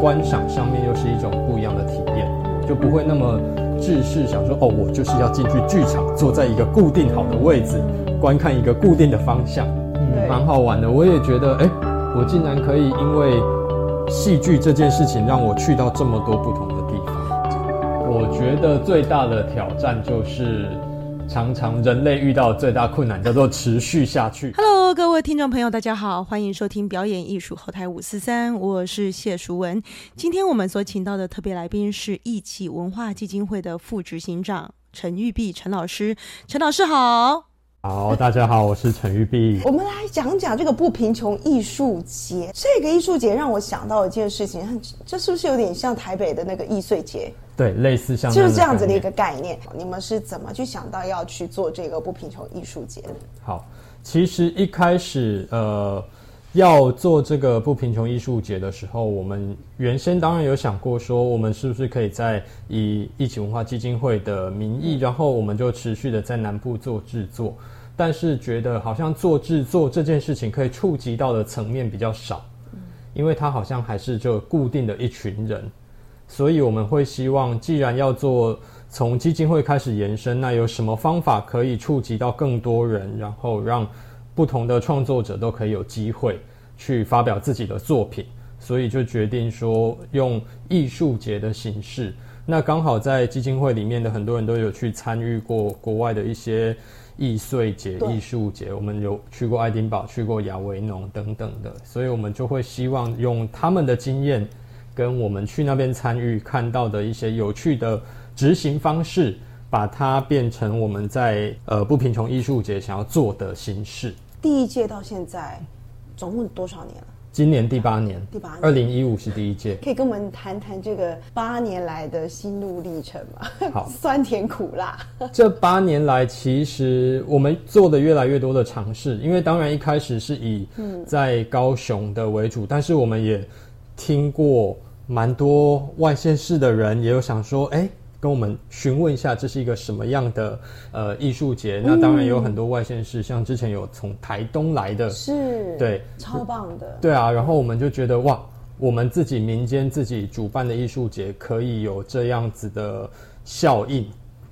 观赏上面又是一种不一样的体验，就不会那么制式，想说哦，我就是要进去剧场，坐在一个固定好的位置，观看一个固定的方向，嗯蛮好玩的。我也觉得，哎、我竟然可以因为戏剧这件事情，让我去到这么多不同的地方。我觉得最大的挑战就是，常常人类遇到最大困难叫做持续下去。Hello，各位听众朋友，大家好，欢迎收听表演艺术后台五四三，我是谢淑文。今天我们所请到的特别来宾是一起文化基金会的副执行长陈玉碧陈老师，陈老师好。好，大家好，我是陈玉碧。我们来讲讲这个不贫穷艺术节。这个艺术节让我想到一件事情，这是不是有点像台北的那个易碎节？对，类似像就是这样子的一个。概念。你们是怎么去想到要去做这个不贫穷艺术节的？好，其实一开始呃要做这个不贫穷艺术节的时候，我们原先当然有想过说，我们是不是可以在以一起文化基金会的名义，然后我们就持续的在南部做制作，但是觉得好像做制作这件事情可以触及到的层面比较少，因为它好像还是就固定的一群人，所以我们会希望，既然要做从基金会开始延伸，那有什么方法可以触及到更多人，然后让不同的创作者都可以有机会去发表自己的作品？所以就决定说用艺术节的形式。那刚好在基金会里面的很多人都有去参与过国外的一些艺穗节、艺术节，我们有去过爱丁堡、去过亚维农等等的，所以我们就会希望用他们的经验。跟我们去那边参与看到的一些有趣的执行方式，把它变成我们在呃不贫穷艺术节想要做的形式。第一届到现在总共多少年了？今年第八年，第八年二零一五是第一届。可以跟我们谈谈这个八年来的心路历程吗？好 酸甜苦辣。这八年来，其实我们做的越来越多的尝试，因为当然一开始是以在高雄的为主，但是我们也听过蛮多外县市的人也有想说，哎、跟我们询问一下这是一个什么样的呃艺术节。那当然也有很多外县市，像之前有从台东来的，是，对，超棒的。对啊，然后我们就觉得哇，我们自己民间自己主办的艺术节可以有这样子的效应，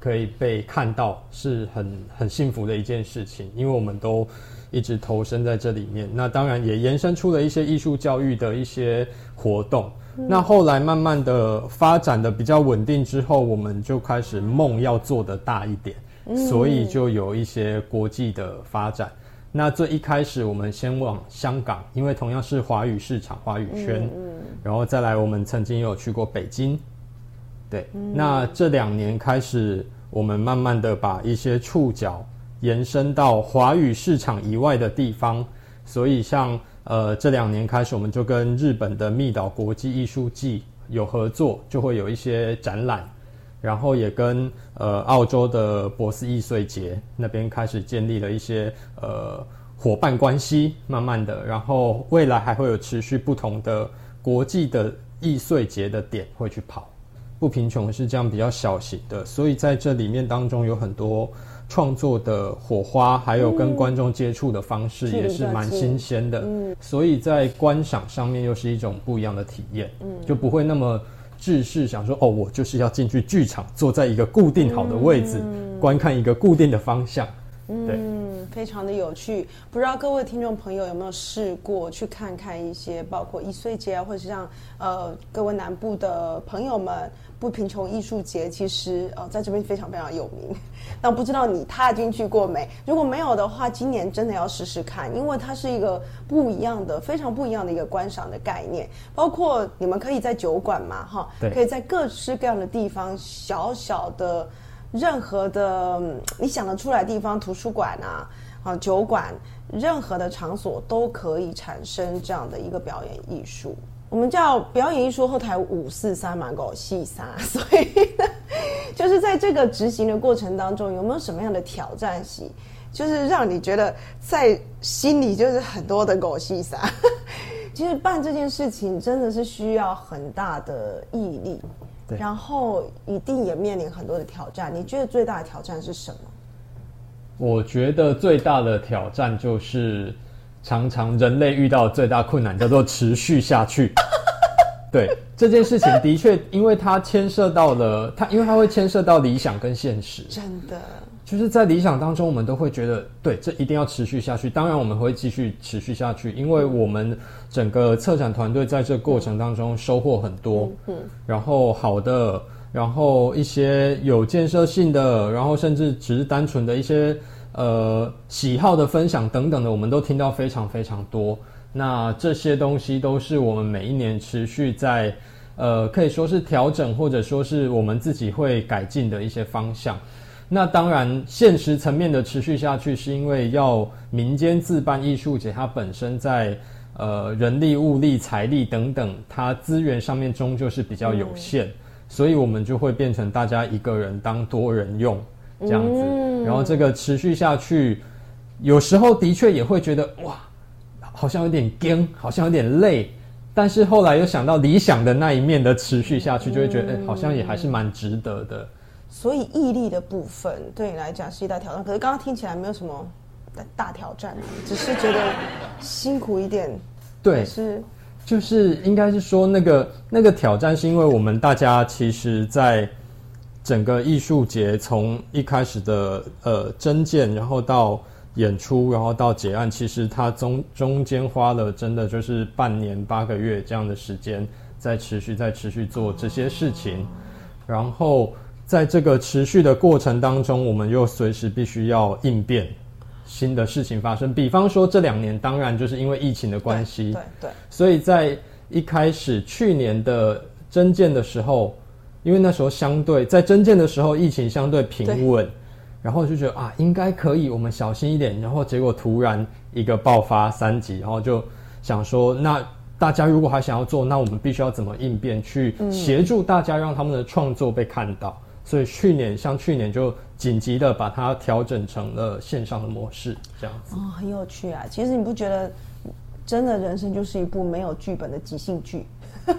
可以被看到，是很很幸福的一件事情，因为我们都一直投身在这里面。那当然也延伸出了一些艺术教育的一些活动。那后来慢慢的发展的比较稳定之后，我们就开始梦要做的大一点，所以就有一些国际的发展。那最一开始，我们先往香港，因为同样是华语市场、华语圈，嗯然后再来，我们曾经有去过北京，对。那这两年开始，我们慢慢的把一些触角延伸到华语市场以外的地方，所以像呃这两年开始，我们就跟日本的密岛国际艺术季有合作，就会有一些展览。然后也跟呃澳洲的博斯易碎节那边开始建立了一些呃伙伴关系，慢慢的，然后未来还会有持续不同的国际的易碎节的点会去跑。不贫穷是这样比较小型的，所以在这里面当中有很多创作的火花，还有跟观众接触的方式也是蛮新鲜的，所以在观赏上面又是一种不一样的体验，就不会那么。制式想说哦，我就是要进去剧场，坐在一个固定好的位置，观看一个固定的方向。对，嗯，非常的有趣。不知道各位听众朋友有没有试过去看看一些，包括一岁节啊，或者是像呃各位南部的朋友们不贫穷艺术节，其实呃在这边非常非常有名。那不知道你踏进去过没？如果没有的话，今年真的要试试看，因为它是一个不一样的、非常不一样的一个观赏的概念。包括你们可以在酒馆嘛，哈，可以在各式各样的地方，小小的。任何的你想得出来的地方，图书馆啊、啊酒馆，任何的场所都可以产生这样的一个表演艺术。我们叫表演艺术后台五四三嘛，狗细沙，所以呢，就是在这个执行的过程当中，有没有什么样的挑战性？就是让你觉得在心里就是很多的狗细沙。其实办这件事情真的是需要很大的毅力，对然后一定也面临很多的挑战。你觉得最大的挑战是什么？我觉得最大的挑战就是，常常人类遇到最大困难叫做持续下去。对这件事情的确，因为它牵涉到了它，因为它会牵涉到理想跟现实。真的，就是在理想当中，我们都会觉得，对，这一定要持续下去。当然，我们会继续持续下去，因为我们整个策展团队在这过程当中收获很多，嗯，然后好的，然后一些有建设性的，然后甚至只是单纯的一些呃喜好的分享等等的，我们都听到非常非常多。那这些东西都是我们每一年持续在，呃，可以说是调整，或者说是我们自己会改进的一些方向。那当然，现实层面的持续下去，是因为要民间自办艺术节，它本身在呃人力、物力、财力等等，它资源上面终究是比较有限，所以我们就会变成大家一个人当多人用这样子。然后这个持续下去，有时候的确也会觉得哇。好像有点干，好像有点累，但是后来又想到理想的那一面的持续下去，就会觉得，哎，好像也还是蛮值得的。所以毅力的部分对你来讲是一大挑战，可是刚刚听起来没有什么大挑战，只是觉得辛苦一点。对，是，就是应该是说那个那个挑战，是因为我们大家其实，在整个艺术节从一开始的呃真见，然后到。演出，然后到结案，其实它中中间花了真的就是半年八个月这样的时间，在持续在持续做这些事情，然后在这个持续的过程当中，我们又随时必须要应变新的事情发生。比方说这两年，当然就是因为疫情的关系，对对，所以在一开始去年的征建的时候，因为那时候相对在征建的时候，疫情相对平稳。然后就觉得啊，应该可以，我们小心一点。然后结果突然一个爆发三级，然后就想说，那大家如果还想要做，那我们必须要怎么应变，去协助大家，让他们的创作被看到。所以去年像去年就紧急的把它调整成了线上的模式，这样子。哦，很有趣啊！其实你不觉得，真的人生就是一部没有剧本的即兴剧？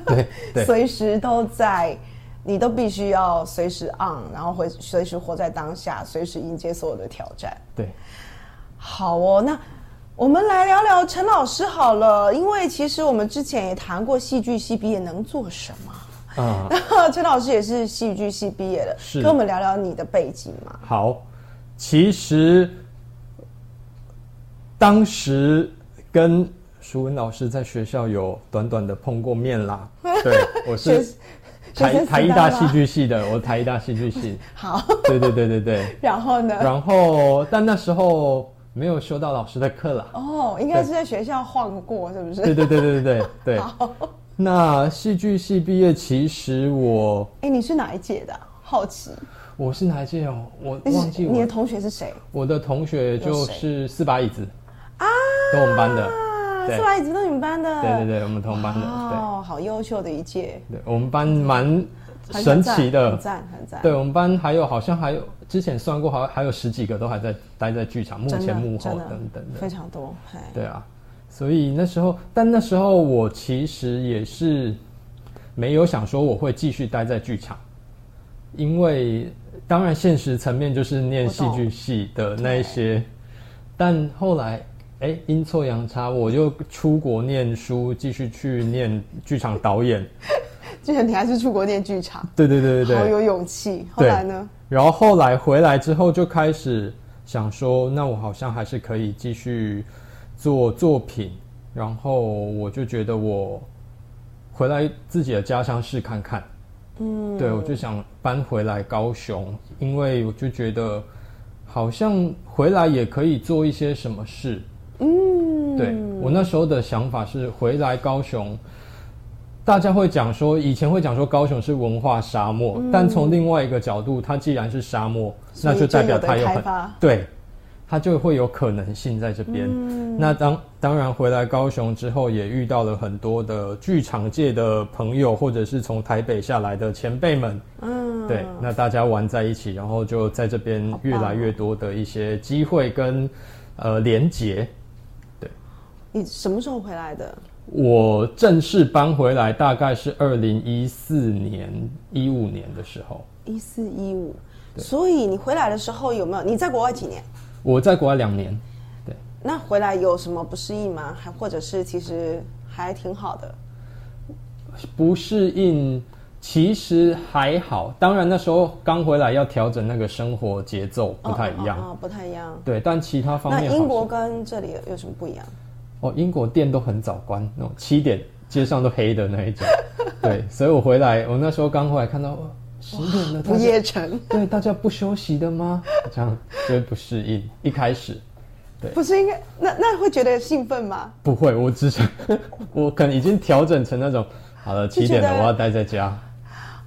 对，随时都在。你都必须要随时 on，然后会随时活在当下，随时迎接所有的挑战。对，好哦，那我们来聊聊陈老师好了，因为其实我们之前也谈过戏剧系毕业能做什么啊。陈老师也是戏剧系毕业的，是跟我们聊聊你的背景嘛？好，其实当时跟舒文老师在学校有短短的碰过面啦。对，我是。台台艺大戏剧系的，我台艺大戏剧系。好，对对对对对。然后呢？然后，但那时候没有修到老师的课了。哦，应该是在学校晃过，是不是？对对对对对对。好。那戏剧系毕业，其实我……哎，你是哪一届的？好奇。我是哪一届哦？我忘记。你的同学是谁？我的同学就是四把椅子啊，跟我们班的。四把椅子都你们班的，对对对，我们同班的，哦，好优秀的一届。对，我们班蛮神奇的，很赞很赞。对我们班还有好像还有之前算过，好还有十几个都还在待在剧场，幕前幕后等等的，非常多。对啊，所以那时候，但那时候我其实也是没有想说我会继续待在剧场，因为当然现实层面就是念戏剧系的那一些，但后来。哎，阴错阳差，我就出国念书，继续去念剧场导演。既然你还是出国念剧场，对对对对对，好有勇气。后来呢？然后后来回来之后，就开始想说，那我好像还是可以继续做作品。然后我就觉得，我回来自己的家乡试看看。嗯，对，我就想搬回来高雄，因为我就觉得好像回来也可以做一些什么事。嗯，对我那时候的想法是回来高雄，大家会讲说，以前会讲说高雄是文化沙漠，但从另外一个角度，它既然是沙漠，那就代表它有很对，它就会有可能性在这边。那当当然回来高雄之后，也遇到了很多的剧场界的朋友，或者是从台北下来的前辈们。嗯，对，那大家玩在一起，然后就在这边越来越多的一些机会跟呃连结。你什么时候回来的？我正式搬回来大概是二零一四年、一五年的时候。一四一五，所以你回来的时候有没有？你在国外几年？我在国外两年。对。那回来有什么不适应吗？还或者是其实还挺好的？不适应其实还好，当然那时候刚回来要调整那个生活节奏不太一样，哦哦哦不太一样。对，但其他方面那英国跟这里有什么不一样？哦，英国店都很早关，那种七点街上都黑的那一种。对，所以我回来，我那时候刚回来看到哦十点了，不夜城 对大家不休息的吗？这样就会不适应。一开始不是应该那那会觉得兴奋吗？不会，我只是我可能已经调整成那种好了，七点了，我要待在家。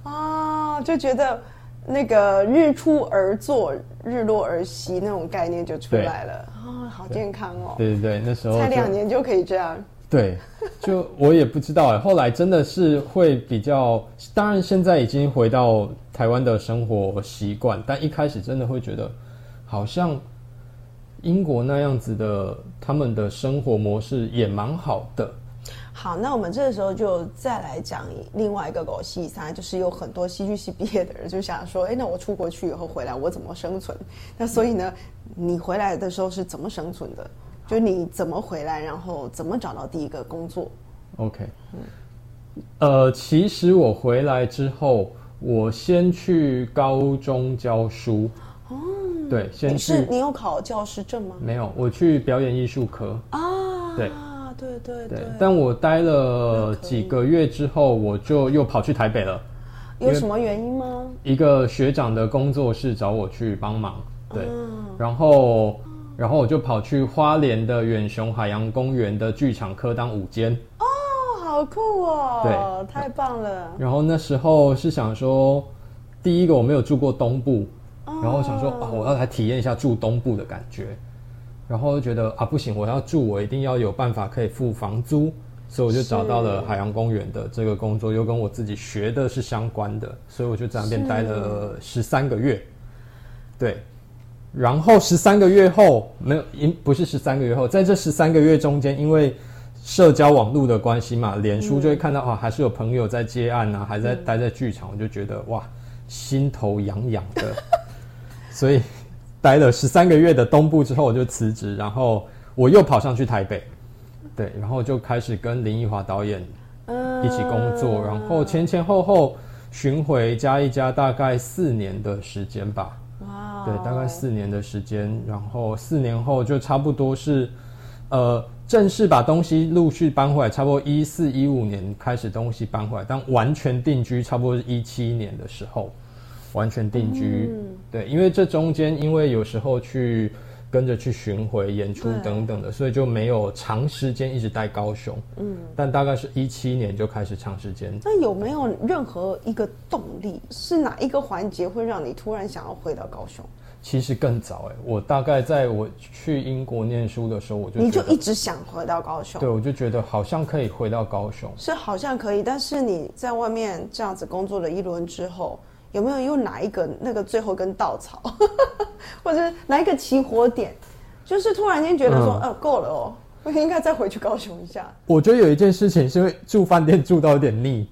啊，就觉得那个日出而作，日落而息那种概念就出来了啊，好健康哦！对对对，那时候才就两年就可以这样，对，就我也不知道哎，后来真的是会比较，当然现在已经回到台湾的生活习惯，但一开始真的会觉得好像英国那样子的他们的生活模式也蛮好的。好，那我们这个时候就再来讲另外一个狗戏三，就是有很多戏剧系毕业的人就想说，哎，那我出国去以后回来我怎么生存？那所以呢，你回来的时候是怎么生存的？就你怎么回来，然后怎么找到第一个工作？OK，呃，其实我回来之后，我先去高中教书。哦，对，先你是你有考教师证吗？没有，我去表演艺术科。啊，对对对对，但我待了几个月之后，我就又跑去台北了。有什么原因吗？一个学长的工作室找我去帮忙，对，嗯然后然后我就跑去花莲的远雄海洋公园的剧场科当午间。哦，好酷哦！对太棒了。然后那时候是想说，第一个我没有住过东部，然后想说啊，我要来体验一下住东部的感觉。然后就觉得啊，不行，我要住，我一定要有办法可以付房租，所以我就找到了海洋公园的这个工作，又跟我自己学的是相关的，所以我就在那边待了十三个月。对，然后十三个月后没有，因不是十三个月后，在这十三个月中间，因为社交网络的关系嘛，脸书就会看到啊，还是有朋友在接案啊，还在待在剧场，我就觉得哇，心头痒痒的，所以待了十三个月的东部之后，我就辞职，然后我又跑上去台北，对，然后就开始跟林奕华导演嗯一起工作，然后前前后后巡回加一加，大概四年的时间吧。哇，对，大概四年的时间，然后四年后就差不多是，呃，正式把东西陆续搬回来，差不多一四一五年开始东西搬回来，但完全定居差不多是一七年的时候，完全定居。对，因为这中间因为有时候去跟着去巡回演出等等的，所以就没有长时间一直待高雄。嗯，但大概是一七年就开始长时间那有没有任何一个动力？是哪一个环节会让你突然想要回到高雄？其实更早哎、我大概在我去英国念书的时候，我就你就一直想回到高雄对，？我就觉得好像可以回到高雄。是好像可以，但是你在外面这样子工作了一轮之后，有没有用哪一个那个最后一根稻草，或者是哪一个起火点，就是突然间觉得说，嗯呃，够了哦，我应该再回去高雄一下。我觉得有一件事情是因为住饭店住到有点腻，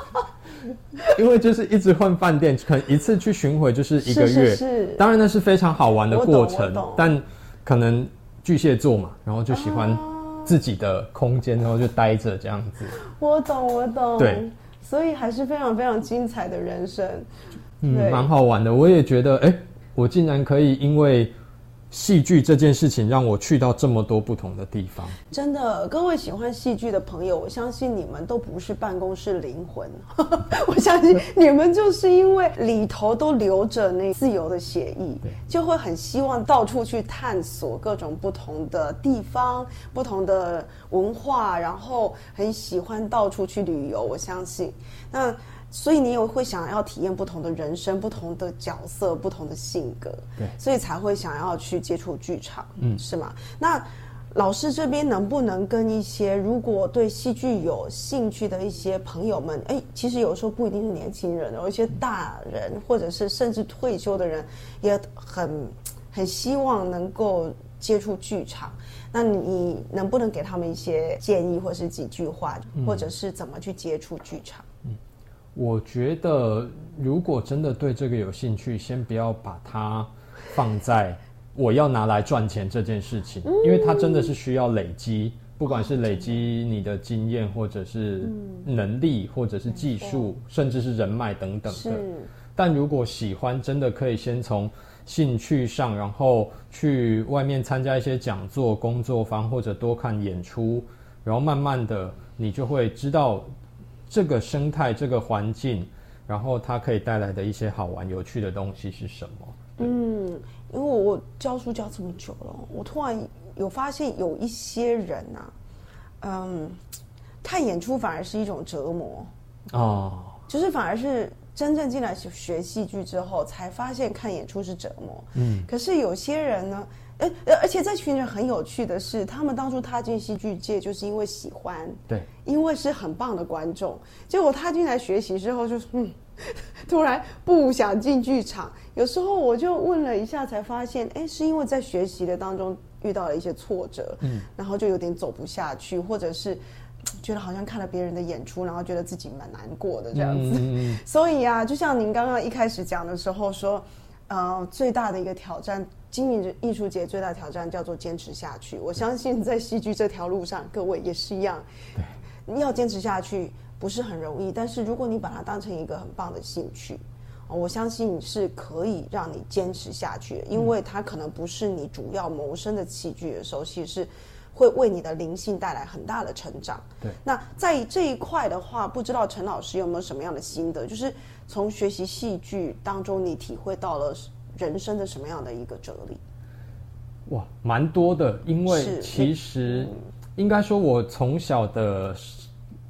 因为就是一直换饭店，可能一次去巡回就是一个月。是是当然那是非常好玩的过程，但可能巨蟹座嘛，然后就喜欢自己的空间，然后就待着这样子。我懂，我懂。对，所以还是非常非常精彩的人生。嗯，蛮好玩的。我也觉得，哎、我竟然可以因为戏剧这件事情，让我去到这么多不同的地方。真的，各位喜欢戏剧的朋友，我相信你们都不是办公室灵魂，我相信你们就是因为里头都留着那自由的写意，就会很希望到处去探索各种不同的地方、不同的文化，然后很喜欢到处去旅游。我相信，那所以你也会想要体验不同的人生、不同的角色、不同的性格，对所以才会想要去接触剧场，嗯，是吗？那老师这边能不能跟一些如果对戏剧有兴趣的一些朋友们，哎，其实有时候不一定是年轻人，有一些大人或者是甚至退休的人，也很很希望能够接触剧场。那你能不能给他们一些建议，或是几句话，或者是怎么去接触剧场？我觉得，如果真的对这个有兴趣，先不要把它放在我要拿来赚钱这件事情，因为它真的是需要累积，不管是累积你的经验，或者是能力，或者是技术，甚至是人脉等等的。但如果喜欢，真的可以先从兴趣上，然后去外面参加一些讲座、工作坊，或者多看演出，然后慢慢的，你就会知道这个生态、这个环境，然后它可以带来的一些好玩、有趣的东西是什么。嗯，因为我教书教这么久了，我突然有发现有一些人呐、嗯，看演出反而是一种折磨，哦，就是反而是真正进来学学戏剧之后，才发现看演出是折磨。嗯，可是有些人呢，而且这群人很有趣的是，他们当初踏进戏剧界就是因为喜欢，对，因为是很棒的观众，结果踏进来学习之后，就是嗯，突然不想进剧场。有时候我就问了一下，才发现，哎，是因为在学习的当中遇到了一些挫折，嗯，然后就有点走不下去，或者是觉得好像看了别人的演出，然后觉得自己蛮难过的这样子。所以啊，就像您刚刚一开始讲的时候说，呃，最大的一个挑战，经营艺术节最大挑战叫做坚持下去。我相信在戏剧这条路上，各位也是一样，要坚持下去不是很容易，但是如果你把它当成一个很棒的兴趣。哦我相信是可以让你坚持下去的，因为它可能不是你主要谋生的器具的时候，其实是会为你的灵性带来很大的成长。对那在这一块的话，不知道陈老师有没有什么样的心得？就是从学习戏剧当中，你体会到了人生的什么样的一个哲理？哇，蛮多的，因为其实应该说，我从小的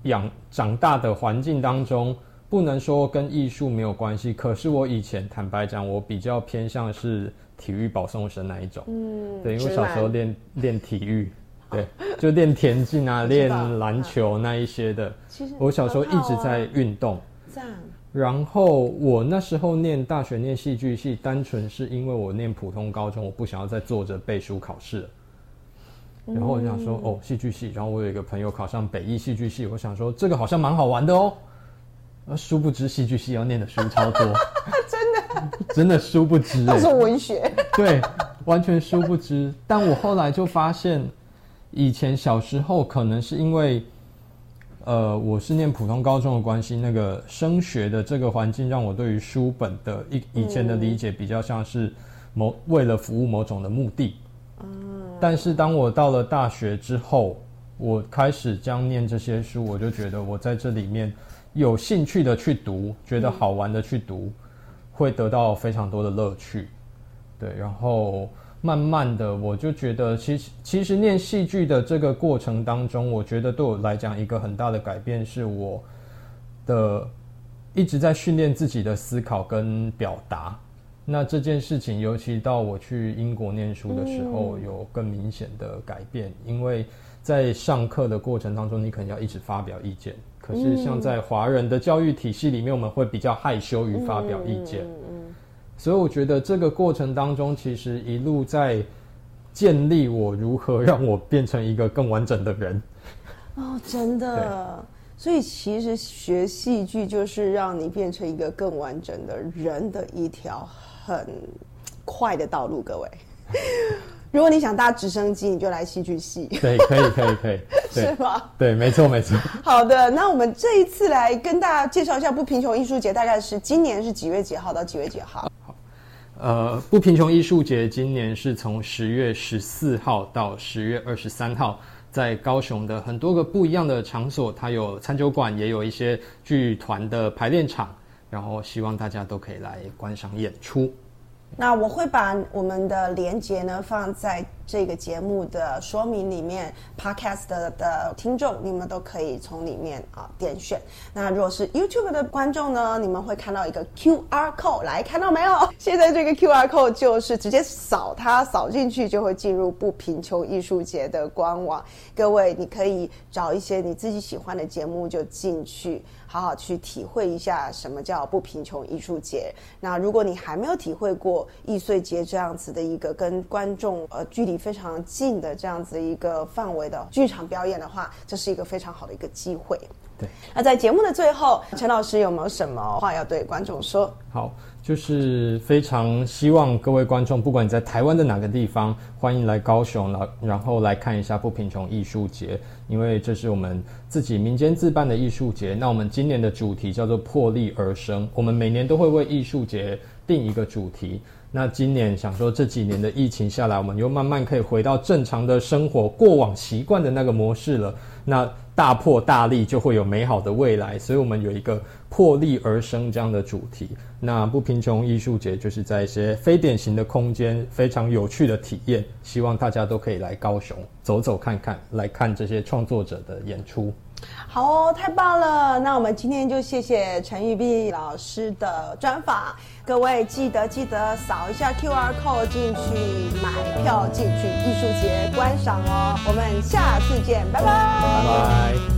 养长大的环境当中，不能说跟艺术没有关系，可是我以前坦白讲，我比较偏向是体育保送生那一种。嗯，对，因为直小时候男练练体育，对，就练田径啊，知练篮球那一些的。其实我小时候一直在运动。这样，然后我那时候念大学念戏剧系，单纯是因为我念普通高中，我不想要再坐着背书考试了。然后我就想说，哦，戏剧系。然后我有一个朋友考上北艺戏剧系，我想说这个好像蛮好玩的哦。而殊不知戏剧系要念的书超多，真的，真的殊不知、欸，都是文学。对，完全殊不知。但我后来就发现，以前小时候可能是因为，呃，我是念普通高中的关系，那个升学的这个环境让我对于书本的以以前的理解比较像是某为了服务某种的目的。但是当我到了大学之后，我开始将念这些书，我就觉得我在这里面有兴趣的去读，觉得好玩的去读，会得到非常多的乐趣。对，然后慢慢的，我就觉得，其实其实念戏剧的这个过程当中，我觉得对我来讲一个很大的改变是我的一直在训练自己的思考跟表达。那这件事情，尤其到我去英国念书的时候，有更明显的改变，因为在上课的过程当中，你可能要一直发表意见。可是像在华人的教育体系里面，我们会比较害羞于发表意见。所以我觉得这个过程当中，其实一路在建立我如何让我变成一个更完整的人。哦，真的。所以其实学戏剧就是让你变成一个更完整的人的一条很快的道路。各位，如果你想搭直升机，你就来戏剧系，对，可以，可以，可以，是，吗？对，没错，没错。好的，那我们这一次来跟大家介绍一下不贫穷艺术节，大概是今年是几月几号到几月几号？呃，不贫穷艺术节今年是从十月十四号到十月二十三号，在高雄的很多个不一样的场所，它有餐酒馆，也有一些剧团的排练场，然后希望大家都可以来观赏演出。那我会把我们的连接呢放在这个节目的说明里面，Podcast 的的听众你们都可以从里面啊点选。那如果是 YouTube 的观众呢，你们会看到一个 QR code，来看到没有？现在这个 QR code 就是直接扫它，扫进去就会进入不贫穷艺术节的官网。各位，你可以找一些你自己喜欢的节目就进去。好好去体会一下什么叫不贫穷艺术节。那如果你还没有体会过易碎节这样子的一个跟观众呃距离离非常近的这样子一个范围的剧场表演的话，这是一个非常好的一个机会。对，那在节目的最后，陈老师有没有什么话要对观众说？好，就是非常希望各位观众，不管你在台湾的哪个地方，欢迎来高雄，然然后来看一下不贫穷艺术节，因为这是我们自己民间自办的艺术节。那我们今年的主题叫做破例而生，我们每年都会为艺术节定一个主题。那今年想说这几年的疫情下来，我们又慢慢可以回到正常的生活，过往习惯的那个模式了。那大破大立就会有美好的未来，所以我们有一个破例而生这样的主题。那不贫穷艺术节就是在一些非典型的空间，非常有趣的体验，希望大家都可以来高雄走走看看，来看这些创作者的演出。好哦，太棒了！那我们今天就谢谢陈玉碧老师的专访，各位记得记得扫一下 QR code 进去买票进去艺术节观赏哦。我们下次见，拜拜，拜拜。